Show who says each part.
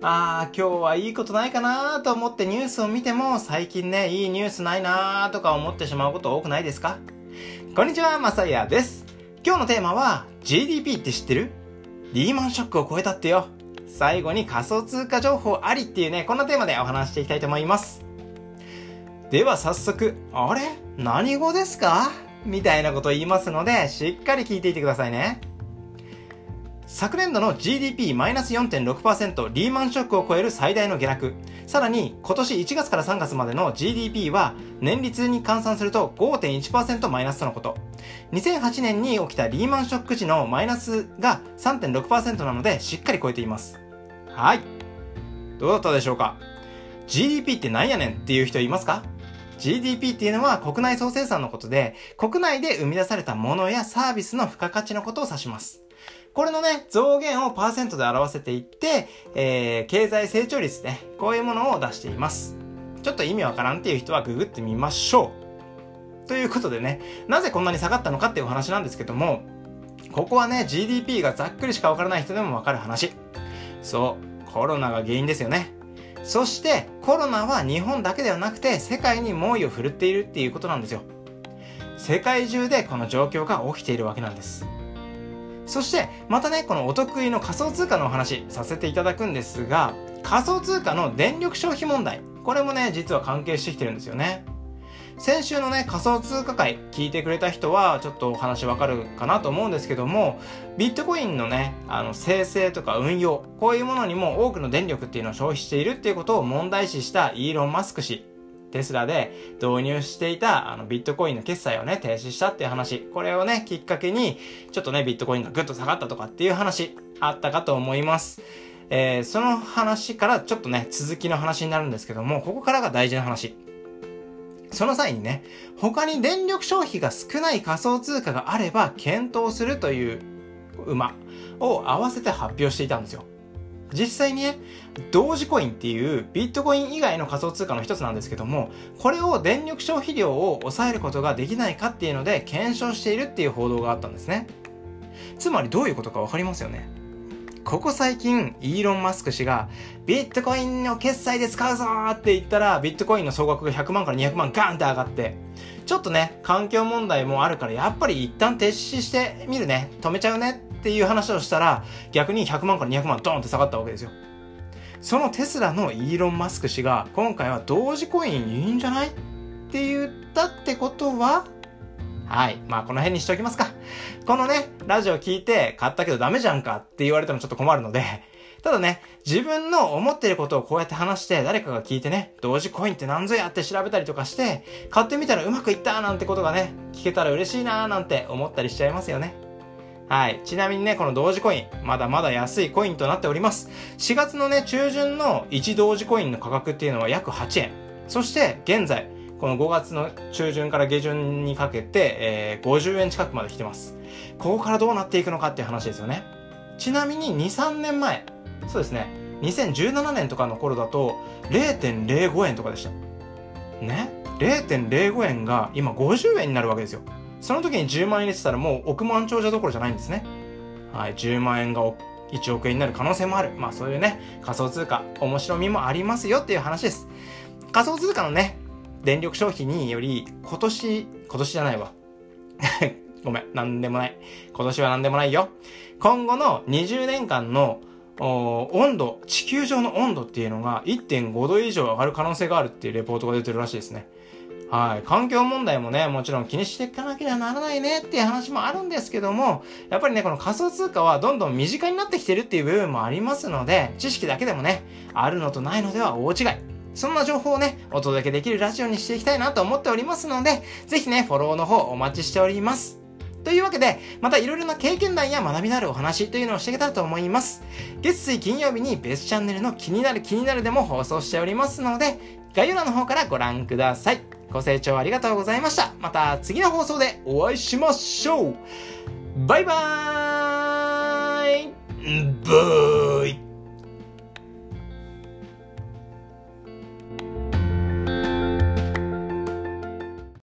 Speaker 1: あー、今日はいいことないかなと思ってニュースを見ても、最近ね、いいニュースないなとか思ってしまうこと多くないですか？こんにちは、まさやです。今日のテーマは、GDP って知ってる？リーマンショックを超えたってよ。最後に仮想通貨情報ありっていうね、こんなテーマでお話していきたいと思います。では早速、あれ？何語ですか？みたいなこと言いますので、しっかり聞いていてくださいね。昨年度の GDP マイナス4.6%リーマンショックを超える最大の下落。さらに今年1月から3月までの GDP は年率に換算すると5.1%マイナスとのこと。2008年に起きたリーマンショック時のマイナスが3.6%なのでしっかり超えています。はい。どうだったでしょうか ?GDP って何やねんっていう人いますか？GDP っていうのは国内総生産のことで、国内で生み出されたものやサービスの付加価値のことを指します。これのね、増減をパーセントで表せていって、えー、経済成長率ね、こういうものを出しています。ちょっと意味わからんっていう人はググってみましょう。ということでね、なぜこんなに下がったのかっていうお話なんですけども、ここはね、GDP がざっくりしかわからない人でもわかる話。そう、コロナが原因ですよね。そしてコロナは日本だけではなくて世界に猛威を振るっているっていうことなんですよ。世界中でこの状況が起きているわけなんです。そしてまたね、このお得意の仮想通貨のお話させていただくんですが、仮想通貨の電力消費問題、これもね、実は関係してきてるんですよね。先週のね、仮想通貨会聞いてくれた人は、ちょっとお話わかるかなと思うんですけども、ビットコインのね、あの、生成とか運用、こういうものにも多くの電力っていうのを消費しているっていうことを問題視したイーロン・マスク氏。テスラで導入していたあのビットコインの決済をね、停止したっていう話。これをね、きっかけに、ちょっとね、ビットコインがぐっと下がったとかっていう話、あったかと思います。えー、その話からちょっとね、続きの話になるんですけども、ここからが大事な話。その際にね、他に電力消費が少ない仮想通貨があれば検討するという馬を合わせて発表していたんですよ。実際にね、同時コインっていうビットコイン以外の仮想通貨の一つなんですけども、これを電力消費量を抑えることができないかっていうので検証しているっていう報道があったんですね。つまりどういうことかわかりますよね。ここ最近、イーロン・マスク氏が、ビットコインの決済で使うぞって言ったら、ビットコインの総額が100万から200万ガンって上がって、ちょっとね、環境問題もあるから、やっぱり一旦停止してみるね、止めちゃうねっていう話をしたら、逆に100万から200万ドーンって下がったわけですよ。そのテスラのイーロン・マスク氏が、今回は同時コインいいんじゃない？って言ったってことは、はい。まあ、この辺にしておきますか。このね、ラジオ聞いて買ったけどダメじゃんか？って言われてもちょっと困るので、ただね、自分の思っていることをこうやって話して誰かが聞いてね、同時コインって何ぞやって調べたりとかして、買ってみたらうまくいったなんてことがね、聞けたら嬉しいなーなんて思ったりしちゃいますよね。はい。ちなみにね、この同時コイン、まだまだ安いコインとなっております。4月のね、中旬の1同時コインの価格っていうのは約8円。そして、現在、この5月の中旬から下旬にかけて、えー、50円近くまで来てます。ここからどうなっていくのかっていう話ですよね。ちなみに2、3年前、そうですね、2017年とかの頃だと0.05円とかでした。ね ?0.05 円が今50円になるわけですよ。その時に10万円入れてたらもう億万長者どころじゃないんですね。はい、10万円が1億円になる可能性もある。まあそういうね、仮想通貨、面白みもありますよっていう話です。仮想通貨のね、電力消費により、今年、今年じゃないわ。ごめん、なんでもない。今年はなんでもないよ。今後の20年間の温度、地球上の温度っていうのが1.5度以上上がる可能性があるっていうレポートが出てるらしいですね。はい。環境問題もね、もちろん気にしていかなきゃならないねっていう話もあるんですけども、やっぱりね、この仮想通貨はどんどん身近になってきてるっていう部分もありますので、知識だけでもね、あるのとないのでは大違い。そんな情報をね、お届けできるラジオにしていきたいなと思っておりますので、ぜひね、フォローの方お待ちしております。というわけで、またいろいろな経験談や学びのあるお話というのをしていけたらと思います。月水金曜日に別チャンネルの気になる気になるでも放送しておりますので、概要欄の方からご覧ください。ご清聴ありがとうございました。また次の放送でお会いしましょう。バイバーイ。ブー